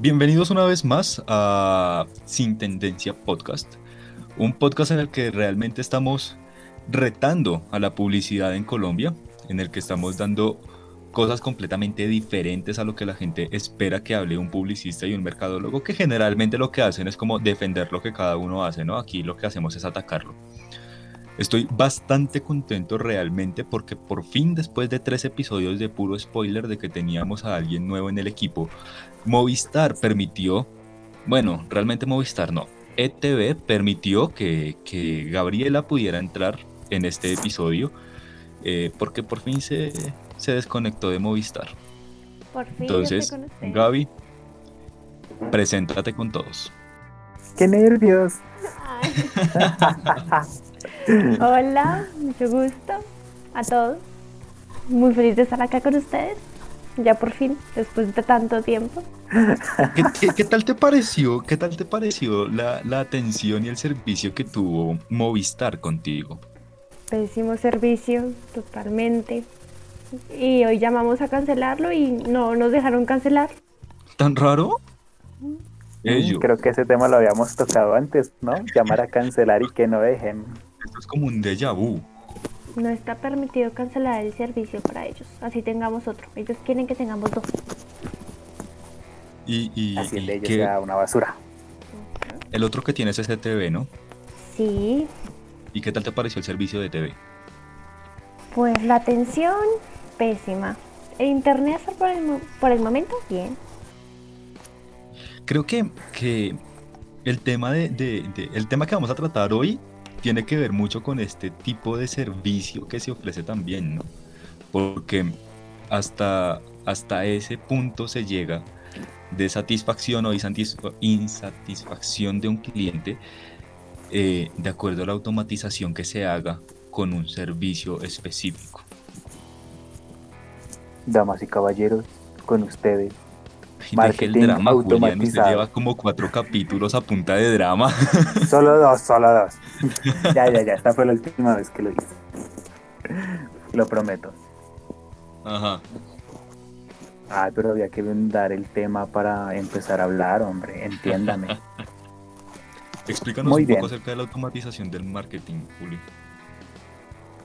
Bienvenidos una vez más a Sin Tendencia Podcast, un podcast en el que realmente estamos retando a la publicidad en Colombia, en el que estamos dando cosas completamente diferentes a lo que la gente espera que hable un publicista y un mercadólogo, que generalmente lo que hacen es como defender lo que cada uno hace, ¿no? Aquí lo que hacemos es atacarlo. Estoy bastante contento realmente porque por fin después de tres episodios de puro spoiler de que teníamos a alguien nuevo en el equipo, Movistar permitió, bueno, realmente Movistar no, ETV permitió que, Gabriela pudiera entrar en este episodio eh, porque por fin se, se desconectó de Movistar. Por fin. Entonces, Gaby, preséntate con todos. ¡Qué nervios! Hola, mucho gusto a todos. Muy feliz de estar acá con ustedes. Ya por fin, después de tanto tiempo. ¿Qué, tal te pareció? ¿Qué tal te pareció la, la, atención y el servicio que tuvo Movistar contigo? Pésimo servicio, totalmente. Y hoy llamamos a cancelarlo y no nos dejaron cancelar. ¿Tan raro? Creo que ese tema lo habíamos tocado antes, ¿no? Llamar a cancelar y que no dejen. Esto es como un déjà vu. No está permitido cancelar el servicio para ellos. Así tengamos otro. Ellos quieren que tengamos dos. Y, y, Así el de ellos sea una basura. El otro que tienes es TV, ¿no? Sí. ¿Y qué tal te pareció el servicio de TV? Pues la atención, pésima. El internet por el, por el momento, bien. Creo que, que el, tema de, el tema que vamos a tratar hoy tiene que ver mucho con este tipo de servicio que se ofrece también, ¿no? Porque hasta, hasta ese punto se llega de satisfacción o insatisfacción de un cliente eh, de acuerdo a la automatización que se haga con un servicio específico. Damas y caballeros, con ustedes Marketing el drama, automatizado. lleva como cuatro capítulos a punta de drama. Solo dos, solo dos. ya, ya, ya. Esta fue la última vez que lo hice. Lo prometo. Ajá. Ah, pero había que dar el tema para empezar a hablar, hombre. Entiéndame. Explícanos un poco acerca de la automatización del marketing, Juli.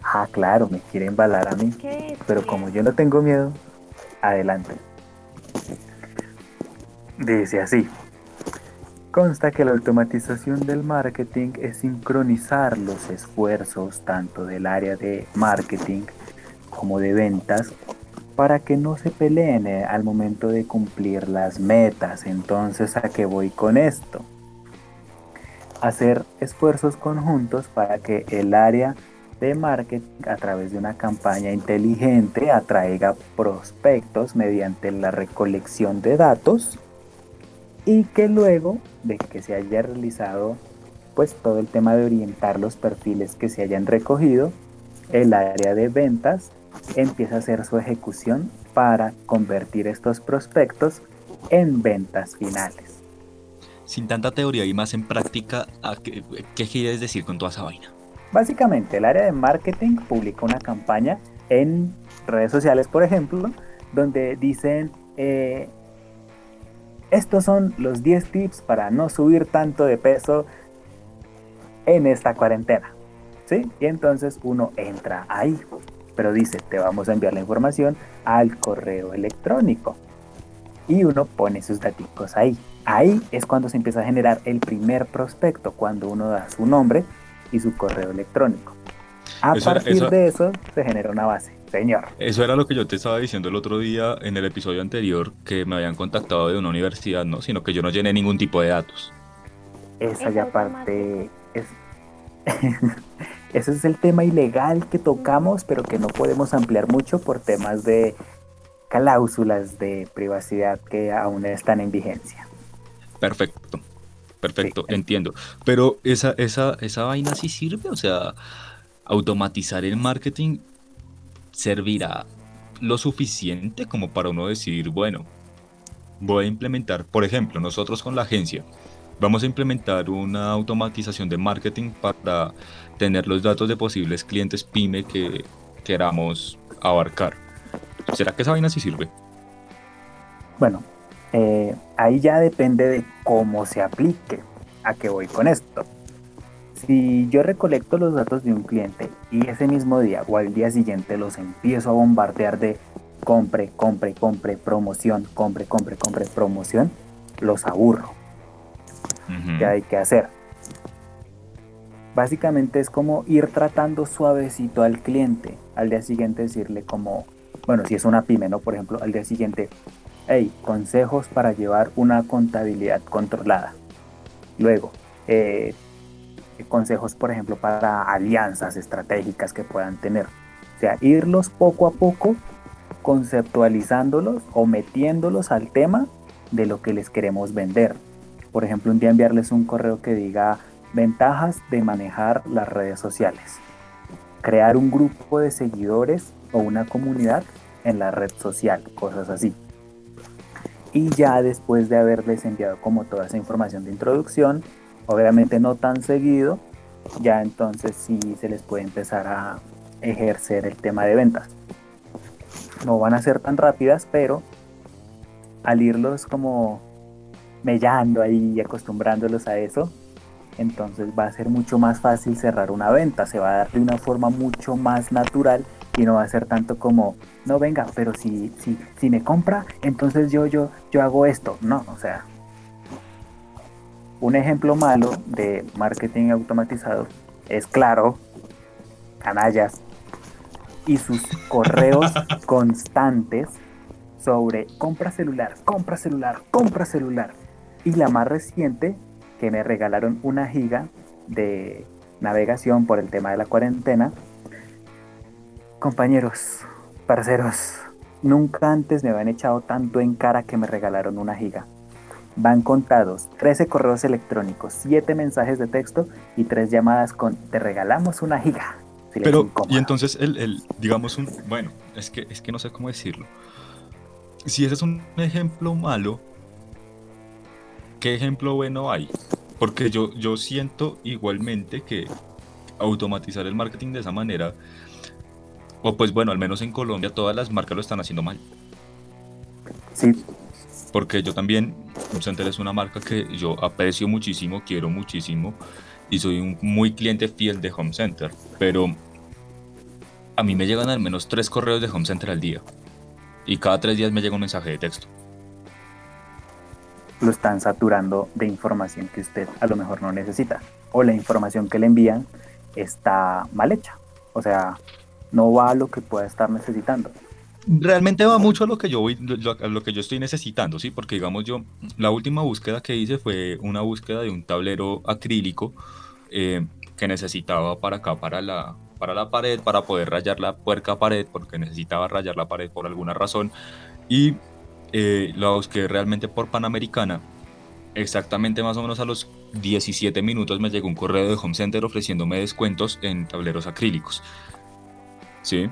Ah, claro, me quiere embalar a mí. Pero como yo no tengo miedo, adelante. Dice así. Consta que la automatización del marketing es sincronizar los esfuerzos tanto del área de marketing como de ventas para que no se peleen eh, al momento de cumplir las metas. Entonces, ¿a qué voy con esto? Hacer esfuerzos conjuntos para que el área de marketing a través de una campaña inteligente atraiga prospectos mediante la recolección de datos y que luego de que se haya realizado pues todo el tema de orientar los perfiles que se hayan recogido, el área de ventas empieza a hacer su ejecución para convertir estos prospectos en ventas finales. Sin tanta teoría y más en práctica, ¿qué, qué quieres decir con toda esa vaina? Básicamente, el área de marketing publica una campaña en redes sociales, por ejemplo, donde dicen eh, estos son los 10 tips para no subir tanto de peso en esta cuarentena. ¿Sí? Y entonces uno entra ahí, pero dice, te vamos a enviar la información al correo electrónico. Y uno pone sus datos ahí. Ahí es cuando se empieza a generar el primer prospecto, cuando uno da su nombre y su correo electrónico. A partir de eso se genera una base. Señor. Eso era lo que yo te estaba diciendo el otro día en el episodio anterior, que me habían contactado de una universidad, ¿no? Sino que yo no llené ningún tipo de datos. Esa ya parte es... Ese es el tema ilegal que tocamos, pero que no podemos ampliar mucho por temas de cláusulas de privacidad que aún están en vigencia. Perfecto, perfecto, entiendo. Pero esa, esa, esa vaina sí sirve, o sea, automatizar el marketing servirá lo suficiente como para uno decir, bueno, voy a implementar, por ejemplo, nosotros con la agencia, vamos a implementar una automatización de marketing para tener los datos de posibles clientes pyme que queramos abarcar. ¿Será que esa vaina sí sirve? Bueno, Eh, ahí ya depende de cómo se aplique. ¿A qué voy con esto? Si yo recolecto los datos de un cliente y ese mismo día o al día siguiente los empiezo a bombardear de compre, compre, compre, promoción, compre, compre, compre, promoción, los aburro. ¿Qué hay que hacer? Básicamente es como ir tratando suavecito al cliente. Al día siguiente decirle como, bueno, si es una pyme, ¿no? Por ejemplo, al día siguiente, hey, consejos para llevar una contabilidad controlada. Luego, eh, consejos, por ejemplo, para alianzas estratégicas que puedan tener. O sea, irlos poco a poco conceptualizándolos o metiéndolos al tema de lo que les queremos vender. Por ejemplo, un día enviarles un correo que diga ventajas de manejar las redes sociales. Crear un grupo de seguidores o una comunidad en la red social, cosas así. Y ya después de haberles enviado como toda esa información de introducción, obviamente no tan seguido, ya entonces sí se les puede empezar a ejercer el tema de ventas. No van a ser tan rápidas, pero al irlos como mellando ahí y acostumbrándolos a eso, entonces va a ser mucho más fácil cerrar una venta, se va a dar de una forma mucho más natural y no va a ser tanto como, no venga, pero si, si, si me compra, entonces yo, yo, yo hago esto. No, o sea, un ejemplo malo de marketing automatizado es claro, canallas, y sus correos constantes sobre compra celular, compra celular, compra celular. Y la más reciente, que me regalaron una giga de navegación por el tema de la cuarentena. Compañeros, parceros, nunca antes me habían echado tanto en cara que me regalaron una giga. Van contados 13 correos electrónicos, 7 mensajes de texto y 3 llamadas con te regalamos una giga. Pero, y entonces, el, el, digamos, un, bueno, es que, es que no sé cómo decirlo. Si ese es un ejemplo malo, ¿qué ejemplo bueno hay? Porque yo, yo siento igualmente que automatizar el marketing de esa manera, o pues bueno, al menos en Colombia todas las marcas lo están haciendo mal. Sí, porque yo también, Home Center es una marca que yo aprecio muchísimo, quiero muchísimo y soy un muy cliente fiel de Home Center, pero a mí me llegan al menos tres correos de Home Center al día y cada tres días me llega un mensaje de texto. Lo están saturando de información que usted a lo mejor no necesita o la información que le envían está mal hecha, o sea, no va a lo que pueda estar necesitando realmente va mucho a lo que yo voy, a lo que yo estoy necesitando, sí, porque digamos yo, la última búsqueda que hice fue una búsqueda de un tablero acrílico eh, que necesitaba para acá, para la, para la pared, para poder rayar la puerca pared, porque necesitaba rayar la pared por alguna razón, y eh, la busqué realmente por Panamericana. Exactamente más o menos a los 17 minutos me llegó un correo de Home Center ofreciéndome descuentos en tableros acrílicos. Sí.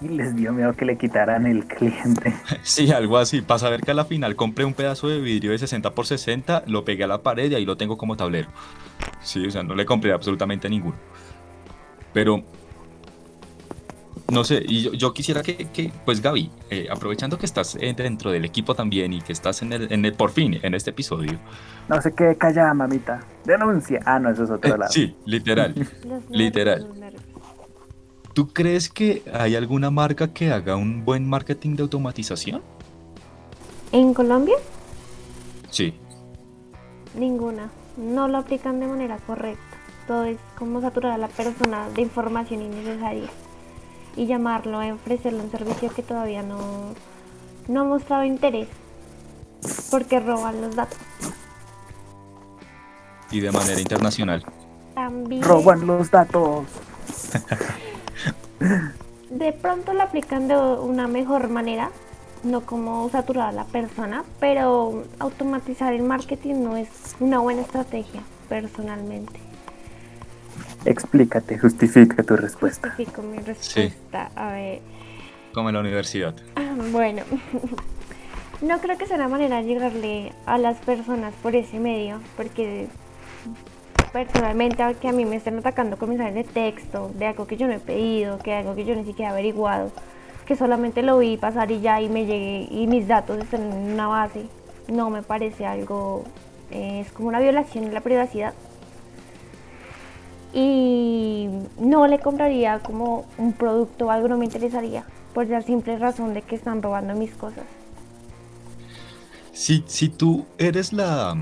Y les dio miedo que le quitaran el cliente. Sí, algo así. Para saber que a la final compré un pedazo de vidrio de 60 por 60, lo pegué a la pared y ahí lo tengo como tablero. Sí, o sea, no le compré absolutamente ninguno. Pero, no sé, y yo, quisiera que, pues Gaby, eh, aprovechando que estás dentro del equipo también y que estás en el, en el, por fin, en este episodio. No sé qué, calla, mamita. Denuncia. Ah, no, eso es otro lado. sí, literal. literal. ¿Tú crees que hay alguna marca que haga un buen marketing de automatización? ¿En Colombia? Sí. Ninguna. No lo aplican de manera correcta. Todo es como saturar a la persona de información innecesaria y llamarlo a ofrecerle un servicio que todavía no, no ha mostrado interés porque roban los datos. Y de manera internacional. También. Roban los datos. de pronto lo aplican de una mejor manera, no como saturar a la persona, pero automatizar el marketing no es una buena estrategia, personalmente. Explícate, justifica tu respuesta. Justifico mi respuesta. A ver. Como en la universidad. Bueno, no creo que sea una manera de llegarle a las personas por ese medio, porque personalmente que a mí me estén atacando con mensajes de texto, de algo que yo no he pedido, que algo que yo ni siquiera he averiguado, que solamente lo vi pasar y ya y me llegué y mis datos están en una base, no me parece algo, eh, es como una violación de la privacidad. Y no le compraría como un producto o algo, no me interesaría, por la simple razón de que están robando mis cosas. Si, si tú eres la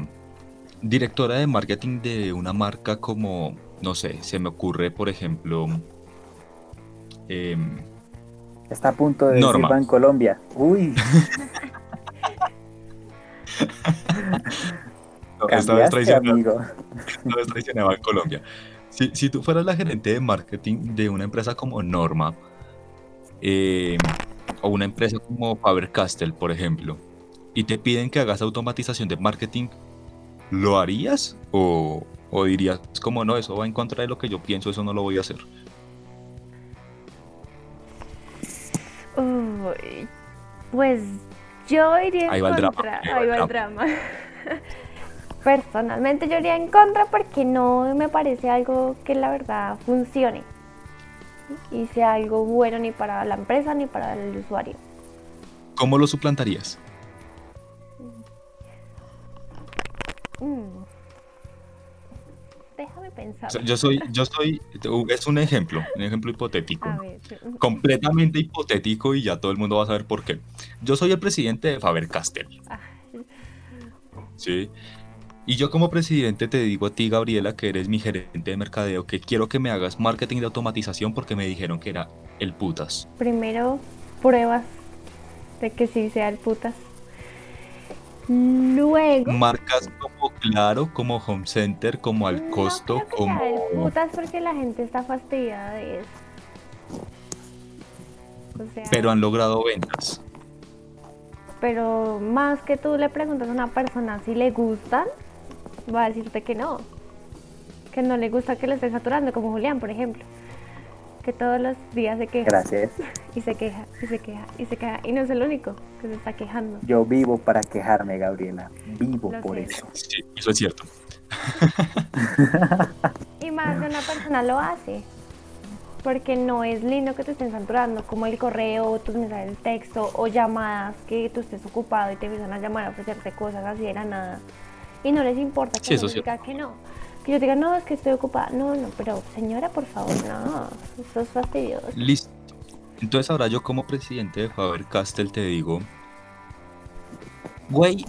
directora de marketing de una marca como, no sé, se me ocurre, por ejemplo, em, Está a punto de Norma. decir en Colombia. Uy, no, esta vez cambiaste, traicioné, amigo. esta vez traicioné a Bancolombia. Si, si tú fueras la gerente de marketing de una empresa como Norma, em, o una empresa como Faber-Castell, por ejemplo, y te piden que hagas automatización de marketing, ¿lo harías? ¿O, o dirías como no, eso va en contra de lo que yo pienso, eso no lo voy a hacer? Uy, pues yo iría en Ahí drama, contra. ahí va el el drama. Personalmente yo iría en contra porque no me parece algo que la verdad funcione y sea algo bueno ni para la empresa ni para el usuario. ¿Cómo lo suplantarías? Mm. Déjame pensar. Yo soy, yo soy, es un ejemplo, un ejemplo hipotético. Ver. completamente hipotético y ya todo el mundo va a saber por qué. Yo soy el presidente de Faber Castell, Ah, ¿sí? Y yo como presidente te digo a ti, Gabriela, que eres mi gerente de mercadeo, que quiero que me hagas marketing de automatización porque me dijeron que era el putas. Primero, pruebas de que sí sea el putas. Luego. Marcas como Claro, como Home Center, como Al Costo, no como... putas porque la gente está fastidiada de eso. O sea, Pero han logrado ventas. pero más que tú le preguntas a una persona si le gustan, va a decirte que no. Que no le gusta que le esté saturando, como Julián, por ejemplo. Que todos los días se queja Gracias. y se queja y se queja y se queja. Y no es el único que se está quejando. Yo vivo para quejarme, Gabriela. Vivo Lo por eso. Sí, eso es cierto. Y más de una persona lo hace. Porque no es lindo que te estén saturando, como el correo, tus mensajes de texto o llamadas que tú estés ocupado y te empiezan a llamar a ofrecerte cosas así de la nada. Y no les importa que Sí, eso diga que no. Que yo diga, no, es que estoy ocupada. No, no, pero señora, por favor, no. Eso es fastidioso. Listo. Entonces ahora yo como presidente de Faber Castell te digo, güey,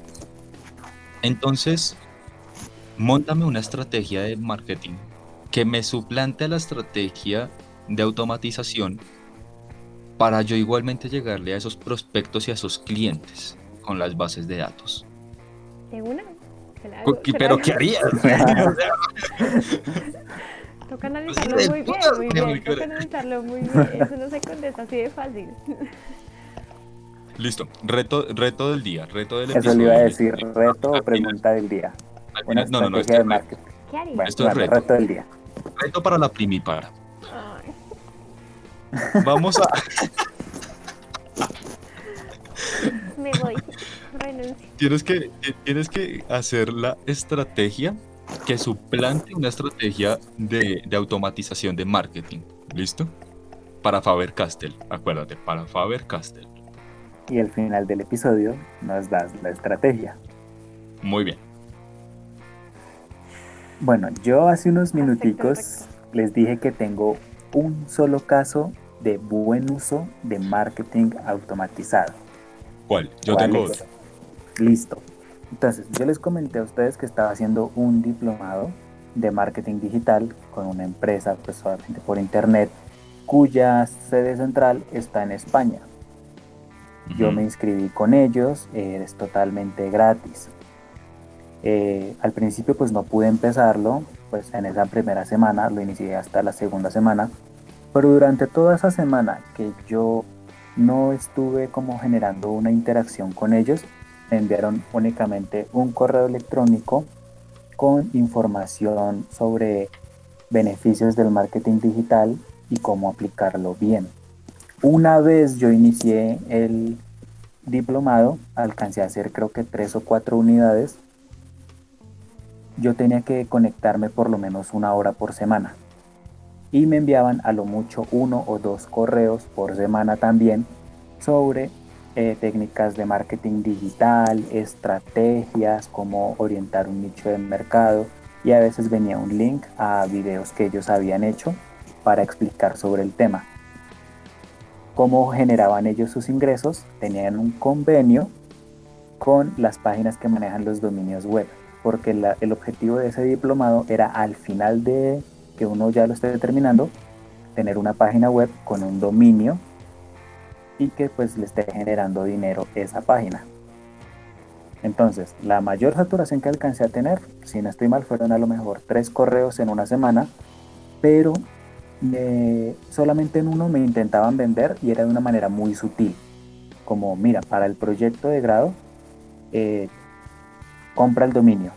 entonces montame una estrategia de marketing que me suplante a la estrategia de automatización para yo igualmente llegarle a esos prospectos y a esos clientes con las bases de datos. ¿De una? Hago- la Pero. ¿qué harías? Toca analizarlo de muy bien, muy bien. Toca analizarlo muy bien. Eso no se contesta así de fácil. Listo, reto, reto del día, reto del Eso le iba a episodio. decir, reto o pregunta del día. Una no, no, no, este de es marketing. ¿Qué harías? Bueno, Esto es vale, reto. reto del día. reto para la primipara. Ay, Vamos a, me voy. Renuncio. tienes que, tienes que hacer la estrategia que suplante una estrategia de, de automatización de marketing. ¿Listo? Para Faber Castell, acuérdate, para Faber Castell. Y al final del episodio nos das la estrategia. Muy bien. Bueno, yo hace unos Perfecto, minuticos perfecto. les dije que tengo un solo caso de buen uso de marketing automatizado. ¿Cuál? Yo ¿Cuál tengo es? otro. Listo. Entonces, yo les comenté a ustedes que estaba haciendo un diplomado de marketing digital con una empresa, pues obviamente por internet, cuya sede central está en España. Yo me inscribí con ellos, eh, es totalmente gratis. Eh, al principio pues no pude empezarlo, pues en esa primera semana, lo inicié hasta la segunda semana, pero durante toda esa semana que yo no estuve como generando una interacción con ellos, enviaron únicamente un correo electrónico con información sobre beneficios del marketing digital y cómo aplicarlo bien. Una vez yo inicié el diplomado, alcancé a hacer creo que tres o cuatro unidades. Yo tenía que conectarme por lo menos una hora por semana. Y me enviaban a lo mucho uno o dos correos por semana también sobre eh, técnicas de marketing digital, estrategias, cómo orientar un nicho de mercado y a veces venía un link a videos que ellos habían hecho para explicar sobre el tema. Cómo generaban ellos sus ingresos, tenían un convenio con las páginas que manejan los dominios web, porque el objetivo de ese diplomado era al final de que uno ya lo esté terminando, tener una página web con un dominio y que pues le esté generando dinero esa página. Entonces, la mayor saturación que alcancé a tener, si no estoy mal, fueron a lo mejor tres correos en una semana, pero eh, solamente en uno me intentaban vender y era de una manera muy sutil. Como, mira, para el proyecto de grado, eh, compra el dominio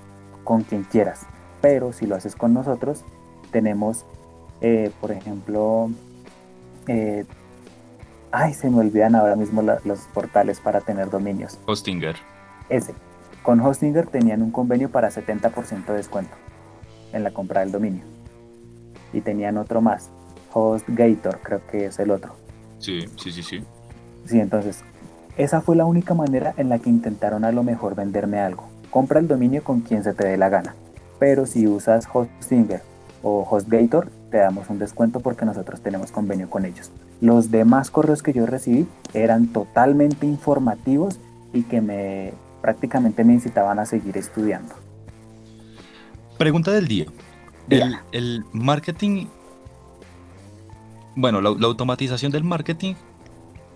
con quien quieras, pero si lo haces con nosotros, tenemos, eh, por ejemplo, Ay, se me olvidan ahora mismo los portales para tener dominios. Hostinger. Ese. Con Hostinger tenían un convenio para 70% de descuento en la compra del dominio. Y tenían otro más. HostGator, creo que es el otro. Sí, sí, sí, sí. Sí, entonces, esa fue la única manera en la que intentaron a lo mejor venderme algo. Compra el dominio con quien se te dé la gana. Pero si usas Hostinger o HostGator, te damos un descuento porque nosotros tenemos convenio con ellos. Los demás correos que yo recibí eran totalmente informativos y que me prácticamente me incitaban a seguir estudiando. Pregunta del día. El, marketing, bueno, la, automatización del marketing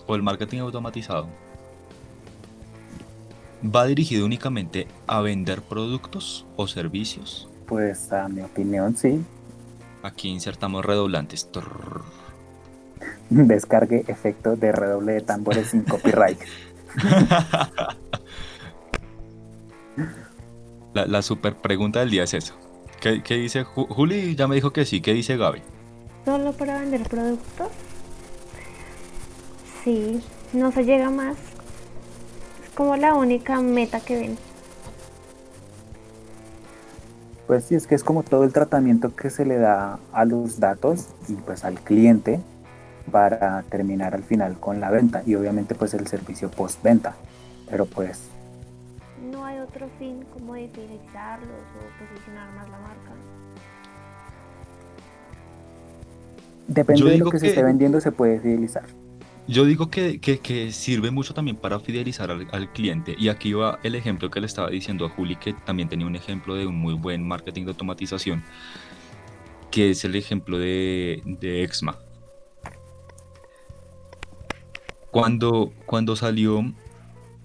o el marketing automatizado, ¿va dirigido únicamente a vender productos o servicios? Pues a mi opinión sí. Aquí insertamos redoblantes. descargue efecto de redoble de tambores sin copyright. La, super pregunta del día es eso. ¿Qué, dice Juli? Ya me dijo que sí. ¿Qué dice Gaby? ¿Solo para vender productos? Sí, no se llega más. Es como la única meta que ven. Pues sí, es que es como todo el tratamiento que se le da a los datos y pues al cliente para terminar al final con la venta y obviamente pues el servicio postventa. Pero pues... No hay otro fin como de fidelizarlos o posicionar más la marca. Depende de lo que, se esté vendiendo se puede fidelizar. Yo digo que, que, sirve mucho también para fidelizar al, cliente. Y aquí va el ejemplo que le estaba diciendo a Juli, que también tenía un ejemplo de un muy buen marketing de automatización, que es el ejemplo de, de Exma. Cuando, cuando salió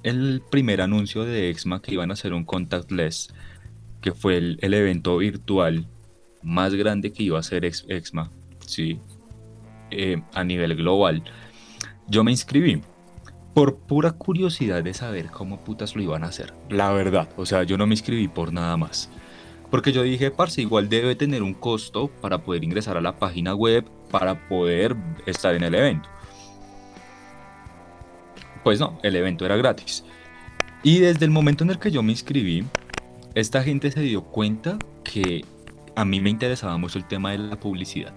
el primer anuncio de Exma que iban a hacer un contactless, que fue el, evento virtual más grande que iba a ser Exma, ¿sí? Eh, a nivel global, yo me inscribí por pura curiosidad de saber cómo putas lo iban a hacer. La verdad, o sea, yo no me inscribí por nada más. Porque yo dije, parce, igual debe tener un costo para poder ingresar a la página web, para poder estar en el evento. Pues no, el evento era gratis. Y desde el momento en el que yo me inscribí, esta gente se dio cuenta que a mí me interesaba mucho el tema de la publicidad.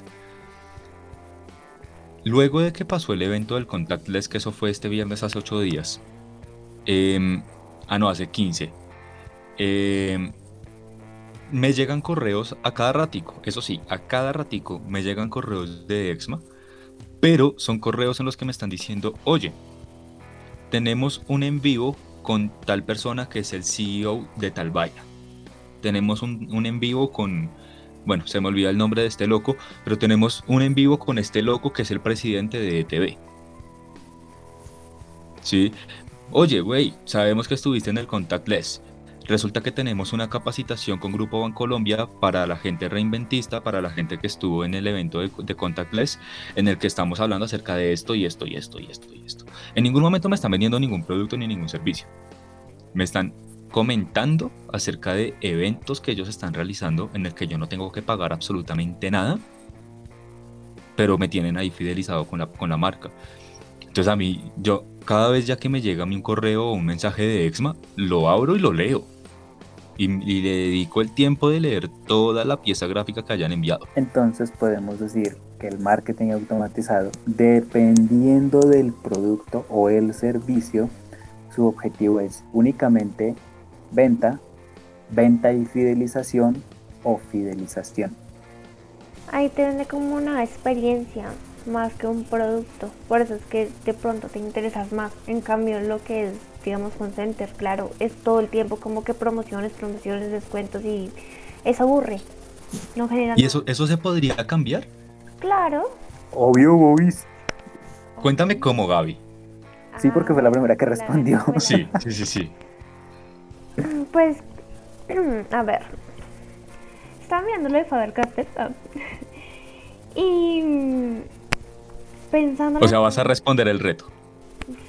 Luego de que pasó el evento del Contactless, que eso fue este viernes hace 8 días, em, ah no, hace 15, em, me llegan correos a cada ratico, eso sí, a cada ratico me llegan correos de Exma, pero son correos en los que me están diciendo, oye, tenemos un en vivo con tal persona que es el CEO de tal vaina. Tenemos un, en vivo con, bueno, se me olvida el nombre de este loco, pero tenemos un en vivo con este loco que es el presidente de ETV. Sí. Oye, güey, sabemos que estuviste en el Contactless. Resulta que tenemos una capacitación con Grupo Bancolombia para la gente reinventista, para la gente que estuvo en el evento de, Contactless, en el que estamos hablando acerca de esto y esto y esto y esto y esto. En ningún momento me están vendiendo ningún producto ni ningún servicio. Me están comentando acerca de eventos que ellos están realizando en el que yo no tengo que pagar absolutamente nada, pero me tienen ahí fidelizado con la, con la marca. Entonces a mí, yo cada vez ya que me llega a mí un correo o un mensaje de Exma, lo abro y lo leo y, y le dedico el tiempo de leer toda la pieza gráfica que hayan enviado. Entonces podemos decir que el marketing automatizado, dependiendo del producto o el servicio, su objetivo es únicamente venta, venta y fidelización o fidelización. Ahí te vende como una experiencia más que un producto. Por eso es que de pronto te interesas más. En cambio, lo que es, digamos, con Center, claro, es todo el tiempo como que promociones, promociones, descuentos y eso aburre. No genera ¿Y eso, eso se podría cambiar? Claro. Obvio, Bobis. Cuéntame cómo, Gaby. Sí, porque fue la primera que Ah, respondió. Sí, sí, sí, sí. Pues, a ver. Estaba mirando lo de Faber Castell. ah, Y mm, pensando. O sea, vas a responder el reto.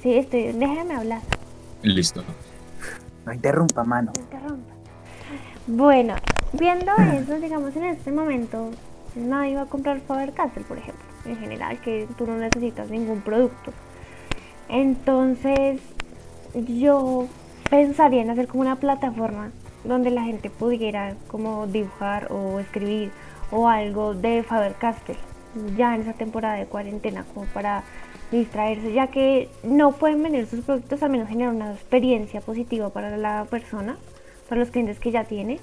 Sí, estoy. Déjame hablar. Listo. No interrumpa, mano. no interrumpa. Bueno, viendo eso, digamos en este momento, nadie va a comprar Faber Castell, por ejemplo. En general, que tú no necesitas ningún producto. Entonces, yo pensaría en hacer como una plataforma donde la gente pudiera como dibujar o escribir o algo de Faber Castell ya en esa temporada de cuarentena como para distraerse ya que no pueden vender sus productos al menos generar una experiencia positiva para la persona para los clientes que ya tiene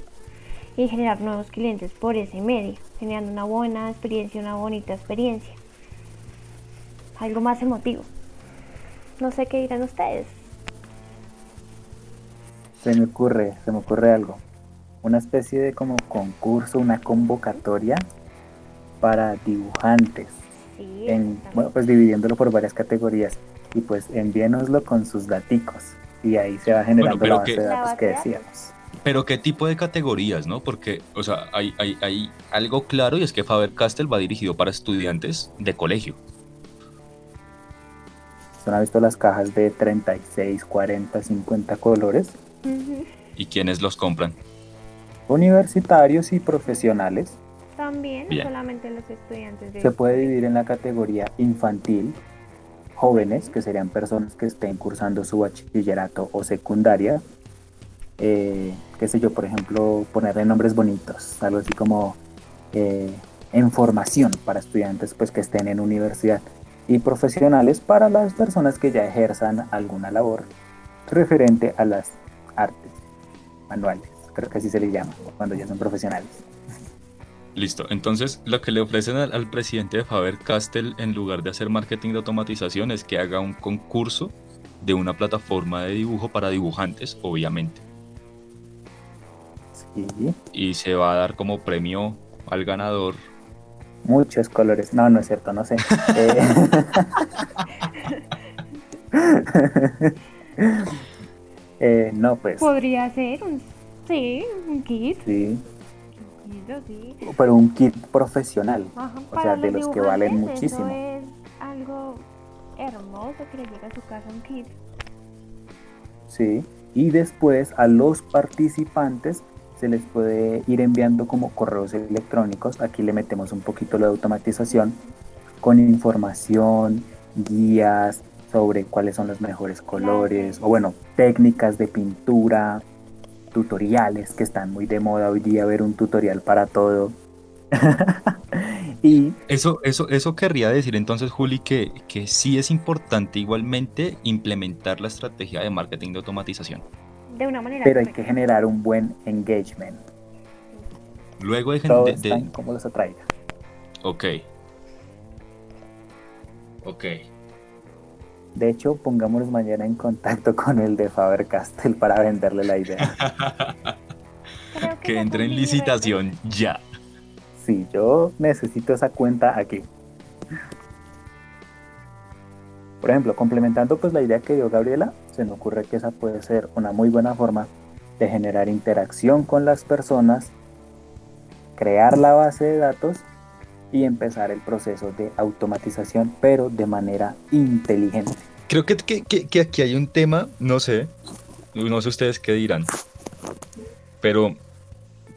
y generar nuevos clientes por ese medio generando una buena experiencia una bonita experiencia algo más emotivo no sé qué dirán ustedes Se me ocurre, se me ocurre algo. Una especie de como concurso, una convocatoria para dibujantes. Sí, En, bueno, pues dividiéndolo por varias categorías. Y pues envíenoslo con sus daticos. Y ahí se va generando pero la base que- de datos base que decíamos. Pero qué tipo de categorías, ¿no? Porque, o sea, hay, hay, hay algo claro y es que Faber Castell va dirigido para estudiantes de colegio. ¿Usted ha visto las cajas de 36, 40, 50 colores? Ujú. ¿Y quiénes los compran? Universitarios y profesionales. También, Bien. solamente los estudiantes de Se puede dividir en la categoría infantil, jóvenes, que serían personas que estén cursando su bachillerato o secundaria. Eh, qué sé yo, por ejemplo, ponerle nombres bonitos, algo así como eh, en formación para estudiantes pues, que estén en universidad. Y profesionales para las personas que ya ejerzan alguna labor referente a las artes manuales. Creo que así se les llama cuando ya son profesionales. Listo. Entonces, lo que le ofrecen al, al presidente de Faber Castell, en lugar de hacer marketing de automatización, es que haga un concurso de una plataforma de dibujo para dibujantes, obviamente. Sí. Y se va a dar como premio al ganador. Muchos colores. No, no es cierto, no sé. Eh, eh, no, pues Podría ser un, sí, un kit. sí, así. pero un kit profesional. Ajá, O sea, de los que valen muchísimo. Eso es algo hermoso que le llega a su casa un kit. Sí. Y después a los participantes se les puede ir enviando como correos electrónicos. Aquí le metemos un poquito la automatización con información, guías sobre cuáles son los mejores colores o bueno, técnicas de pintura, tutoriales que están muy de moda hoy día ver un tutorial para todo. y Eso, eso, eso querría decir entonces, Juli, que, que sí es importante igualmente implementar la estrategia de marketing de automatización. De una manera pero hay correcta. que generar un buen engagement. Luego de, gen- Todo de- está en de- cómo los atraiga. Ok. Ok. De hecho, pongámonos mañana en contacto con el de Faber Castell para venderle la idea. Que entre en licitación ya. Sí, yo necesito esa cuenta aquí. Por ejemplo, complementando pues la idea que dio Gabriela, se me ocurre que esa puede ser una muy buena forma de generar interacción con las personas, crear la base de datos y empezar el proceso de automatización, pero de manera inteligente. Creo que, que- que- aquí hay un tema, no sé, no sé ustedes qué dirán, pero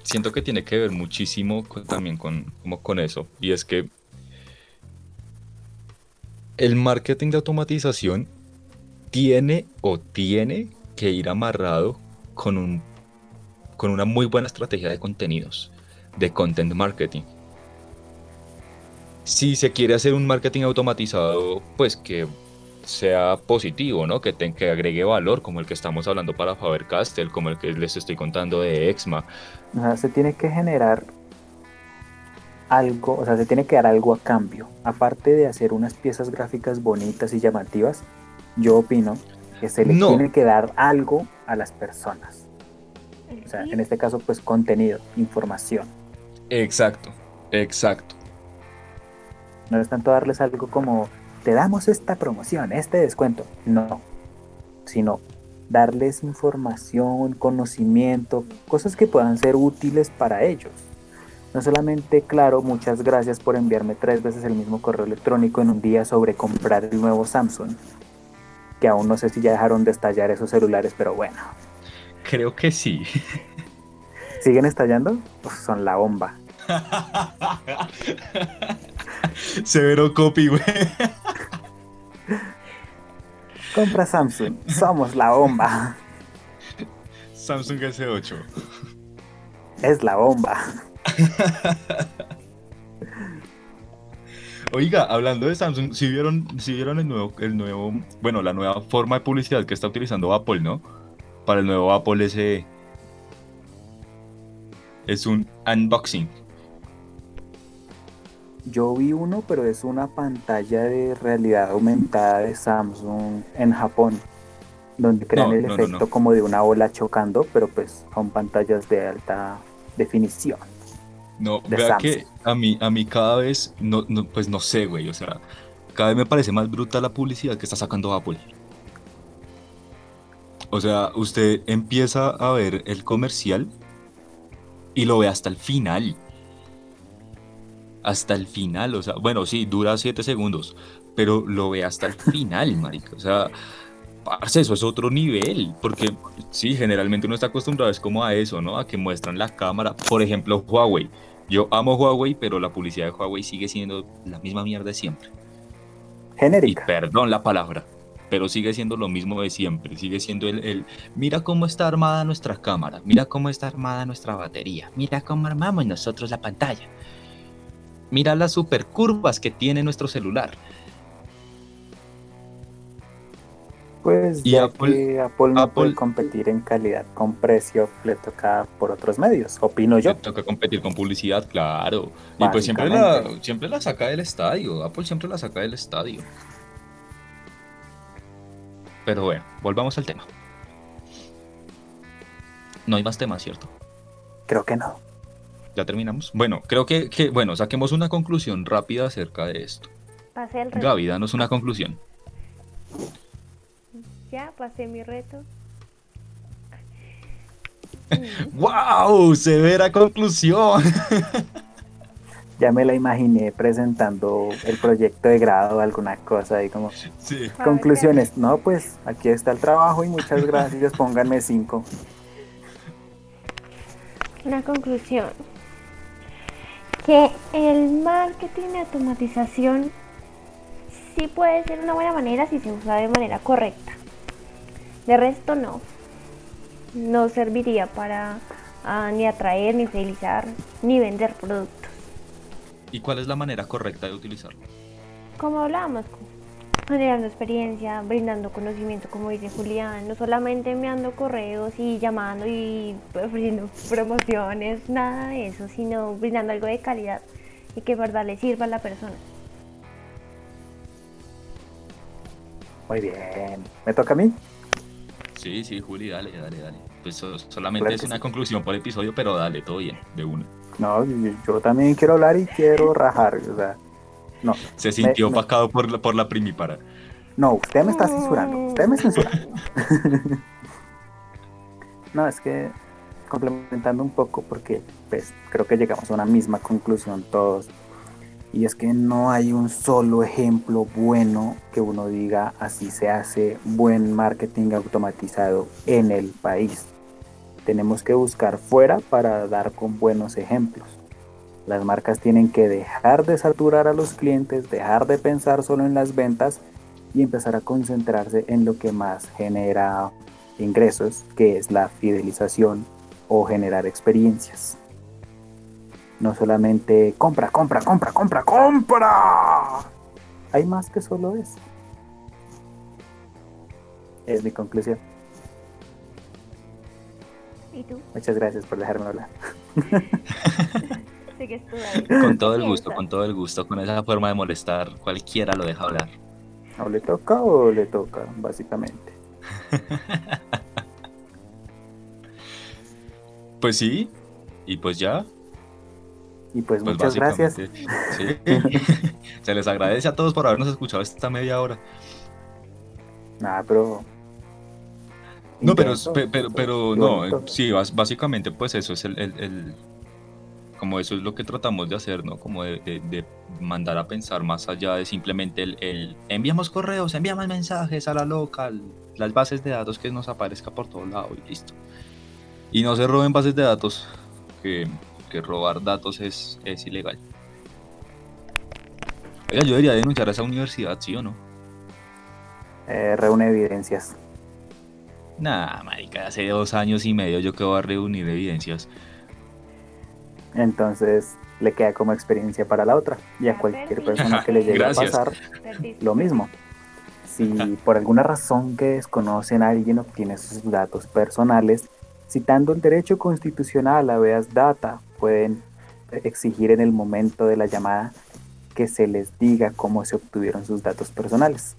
siento que tiene que ver muchísimo también con, como con eso, y es que el marketing de automatización tiene o tiene que ir amarrado con un con una muy buena estrategia de contenidos, de content marketing. Si se quiere hacer un marketing automatizado, pues que sea positivo, ¿no? Que, que agregue valor, como el que estamos hablando para Faber-Castell, como el que les estoy contando de Exma. O sea, se tiene que generar algo, o sea, se tiene que dar algo a cambio. Aparte de hacer unas piezas gráficas bonitas y llamativas, yo opino que se le tiene que dar algo a las personas. O sea, en este caso, pues contenido, información. Exacto, exacto. No es tanto darles algo como, te damos esta promoción, este descuento. No, sino darles información, conocimiento, cosas que puedan ser útiles para ellos. No solamente, claro, muchas gracias por enviarme tres veces el mismo correo electrónico en un día sobre comprar el nuevo Samsung, que aún no sé si ya dejaron de estallar esos celulares, pero bueno. Creo que sí. ¿Siguen estallando? son la bomba. Severo copy, güey. Compra Samsung, somos la bomba. Samsung S8. Es la bomba. Oiga, hablando de Samsung, si vieron, si vieron el nuevo, el nuevo, bueno, la nueva forma de publicidad que está utilizando Apple, ¿no? Para el nuevo Apple SE. Es un unboxing. Yo vi uno, pero es una pantalla de realidad aumentada de Samsung en Japón, donde crean el efecto como de una ola chocando, pero pues son pantallas de alta definición. No, vea que a mí, a mí cada vez, no, pues no sé, güey, o sea, cada vez me parece más bruta la publicidad que está sacando Apple. O sea, usted empieza a ver el comercial y lo ve hasta el final. Hasta el final, o sea, bueno, sí, dura 7 segundos, pero lo ve hasta el final, marica. O sea, eso es otro nivel, porque sí, generalmente uno está acostumbrado es como a eso, ¿no? A que muestran la cámara, por ejemplo, Huawei. Yo amo Huawei, pero la publicidad de Huawei sigue siendo la misma mierda de siempre. Genérica. Y perdón la palabra, pero sigue siendo lo mismo de siempre. Sigue siendo el, el, mira cómo está armada nuestra cámara, mira cómo está armada nuestra batería, mira cómo armamos nosotros la pantalla. Mira las super curvas que tiene nuestro celular. Pues ya que Apple no puede competir en calidad con precio, le toca por otros medios, opino yo. Le toca competir con publicidad, claro. Y pues siempre la, siempre la saca del estadio, Apple siempre la saca del estadio. Pero bueno, volvamos al tema. No hay más temas, ¿cierto? Creo que no. ¿Ya terminamos? Bueno, creo que, que bueno, saquemos una conclusión rápida acerca de esto. Gaby, danos una conclusión ya pasé mi reto. ¡Wow! Severa conclusión. ya me la imaginé presentando el proyecto de grado o alguna cosa y como conclusiones. No, pues aquí está el trabajo y muchas gracias. Pónganme cinco. Una conclusión. Que el marketing de automatización sí puede ser una buena manera si se usa de manera correcta. De resto no. No serviría para ah, ni atraer, ni fidelizar, ni vender productos. ¿Y cuál es la manera correcta de utilizarlo? Como hablábamos, generando experiencia, brindando conocimiento, como dice Julián, no solamente enviando correos y llamando y ofreciendo promociones, nada de eso, sino brindando algo de calidad y que verdad le sirva a la persona. Muy bien. ¿Me toca a mí? Sí, sí, Juli, dale, dale, dale. Pues solamente es una conclusión por episodio, pero dale, todo bien, de una. No, yo, también quiero hablar y quiero rajar, o sea, no. Se sintió opacado por la, por la primípara. No, usted me está censurando, usted me censura. no, es que complementando un poco, porque pues creo que llegamos a una misma conclusión todos y es que no hay un solo ejemplo bueno que uno diga así se hace buen marketing automatizado en el país. Tenemos que buscar fuera para dar con buenos ejemplos. Las marcas tienen que dejar de saturar a los clientes, dejar de pensar solo en las ventas y empezar a concentrarse en lo que más genera ingresos, que es la fidelización o generar experiencias. No solamente compra, compra, compra, compra, compra. Hay más que solo eso. Es mi conclusión. ¿Y tú? Muchas gracias por dejarme hablar. Sigues tú, David. Con todo el ¿Qué gusto, con todo el gusto, con esa forma de molestar, cualquiera lo deja hablar. ¿O le toca o le toca, básicamente? Pues sí, y pues ya. Y pues, Pues muchas gracias. Sí. Se les agradece a todos por habernos escuchado esta media hora. Nada, pero. No, pero, pero, pero no, sí, básicamente pues eso es el, el- el- como eso es lo que tratamos de hacer, ¿no? Como de, de- de mandar a pensar más allá de simplemente el, el enviamos correos, enviamos mensajes a la local, las bases de datos que nos aparezca por todo lado y listo. Y no se roben bases de datos, que, que robar datos es, es ilegal. Oiga, yo debería denunciar a esa universidad, ¿sí o no? Eh, reúne evidencias. Nah, marica, hace dos años y medio yo que voy a reunir evidencias. Entonces le queda como experiencia para la otra. Y a cualquier persona que le llegue Gracias. a pasar, lo mismo. Si por alguna razón que desconocen a alguien obtiene sus datos personales, citando el derecho constitucional a veas data, pueden exigir en el momento de la llamada que se les diga cómo se obtuvieron sus datos personales.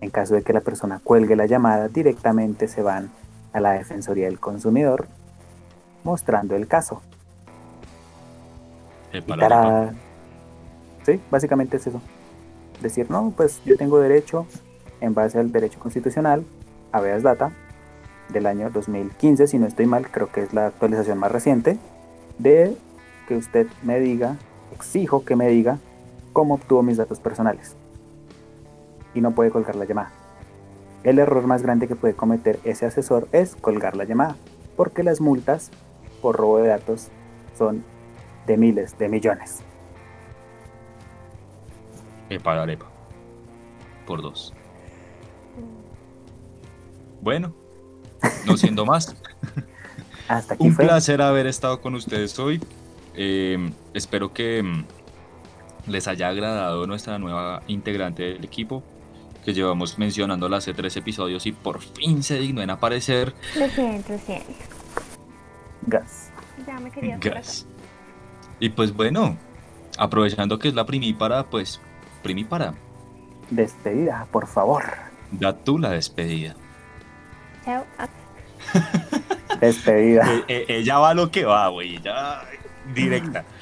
En caso de que la persona cuelgue la llamada, directamente se van a la Defensoría del Consumidor mostrando el caso. La tará. Sí, básicamente es eso. Decir, no, pues yo tengo derecho, en base al derecho constitucional, a veas data del año 2015, si no estoy mal, creo que es la actualización más reciente, de que usted me diga, exijo que me diga cómo obtuvo mis datos personales. Y no puede colgar la llamada. El error más grande que puede cometer ese asesor es colgar la llamada, porque las multas por robo de datos son de miles, de millones. Epa, la arepa. Por dos. Bueno, no siendo más, Hasta aquí un fue. placer haber estado con ustedes hoy. Eh, espero que mm, les haya agradado nuestra nueva integrante del equipo, que llevamos mencionándola hace tres episodios y por fin se dignó en aparecer. Lo siento, lo siento. Gas. Ya me quería. Gas. Y pues bueno, aprovechando que es la primípara, pues primípara, Despedida, por favor. da tú la despedida. Chao. Despedida. Eh, eh, ella va a lo que va, güey, ella directa.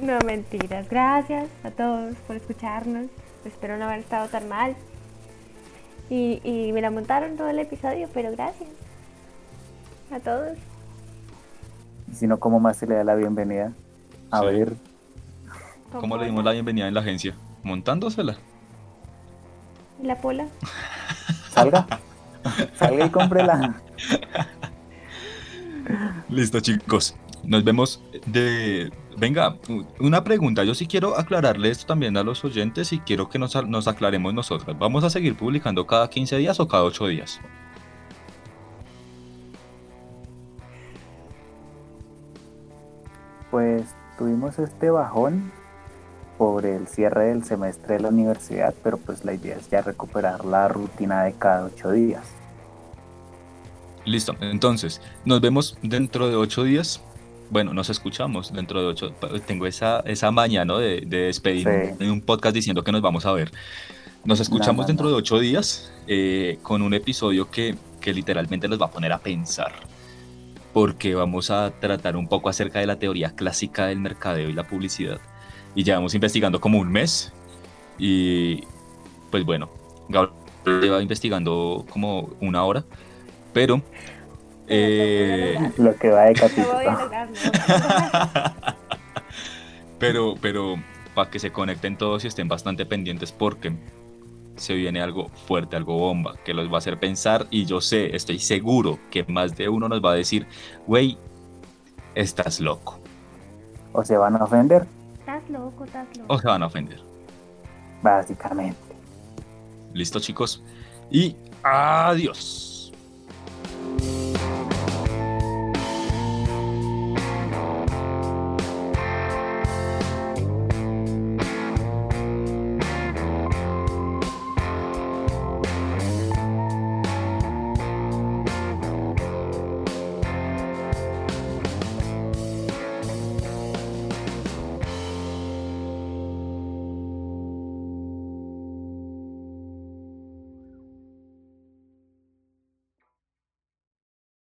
No, mentiras. Gracias a todos por escucharnos. Espero no haber estado tan mal. Y, y me la montaron todo el episodio, pero gracias. A todos. Y si no, ¿cómo más se le da la bienvenida? A Sí. ver, ¿Cómo le dimos la bienvenida en la agencia? Montándosela. ¿Y la pola? salga. salga y cómprela. Listo, chicos. Nos vemos de... Venga, una pregunta. Yo sí quiero aclararle esto también a los oyentes y quiero que nos, nos aclaremos nosotras. ¿Vamos a seguir publicando cada 15 días o cada 8 días? Pues tuvimos este bajón por el cierre del semestre de la universidad, pero pues la idea es ya recuperar la rutina de cada ocho días. Listo. Entonces, nos vemos dentro de 8 días. Bueno, nos escuchamos dentro de 8. Tengo esa, esa maña, ¿no? De, de Sí. en un podcast diciendo que nos vamos a ver. Nos escuchamos no, dentro no. de 8 días eh, con un episodio que, que literalmente los va a poner a pensar. Porque vamos a tratar un poco acerca de la teoría clásica del mercadeo y la publicidad. Y llevamos investigando como un mes. Y pues bueno, Gabriel lleva investigando como una hora. Pero... eh, Lo que va de capítulo. pero, pero para que se conecten todos y estén bastante pendientes porque se viene algo fuerte, algo bomba, que los va a hacer pensar y yo sé, estoy seguro que más de uno nos va a decir, güey, estás loco. O se van a ofender, Estás loco, estás loco. O se van a ofender. básicamente. Listo chicos. Y adiós.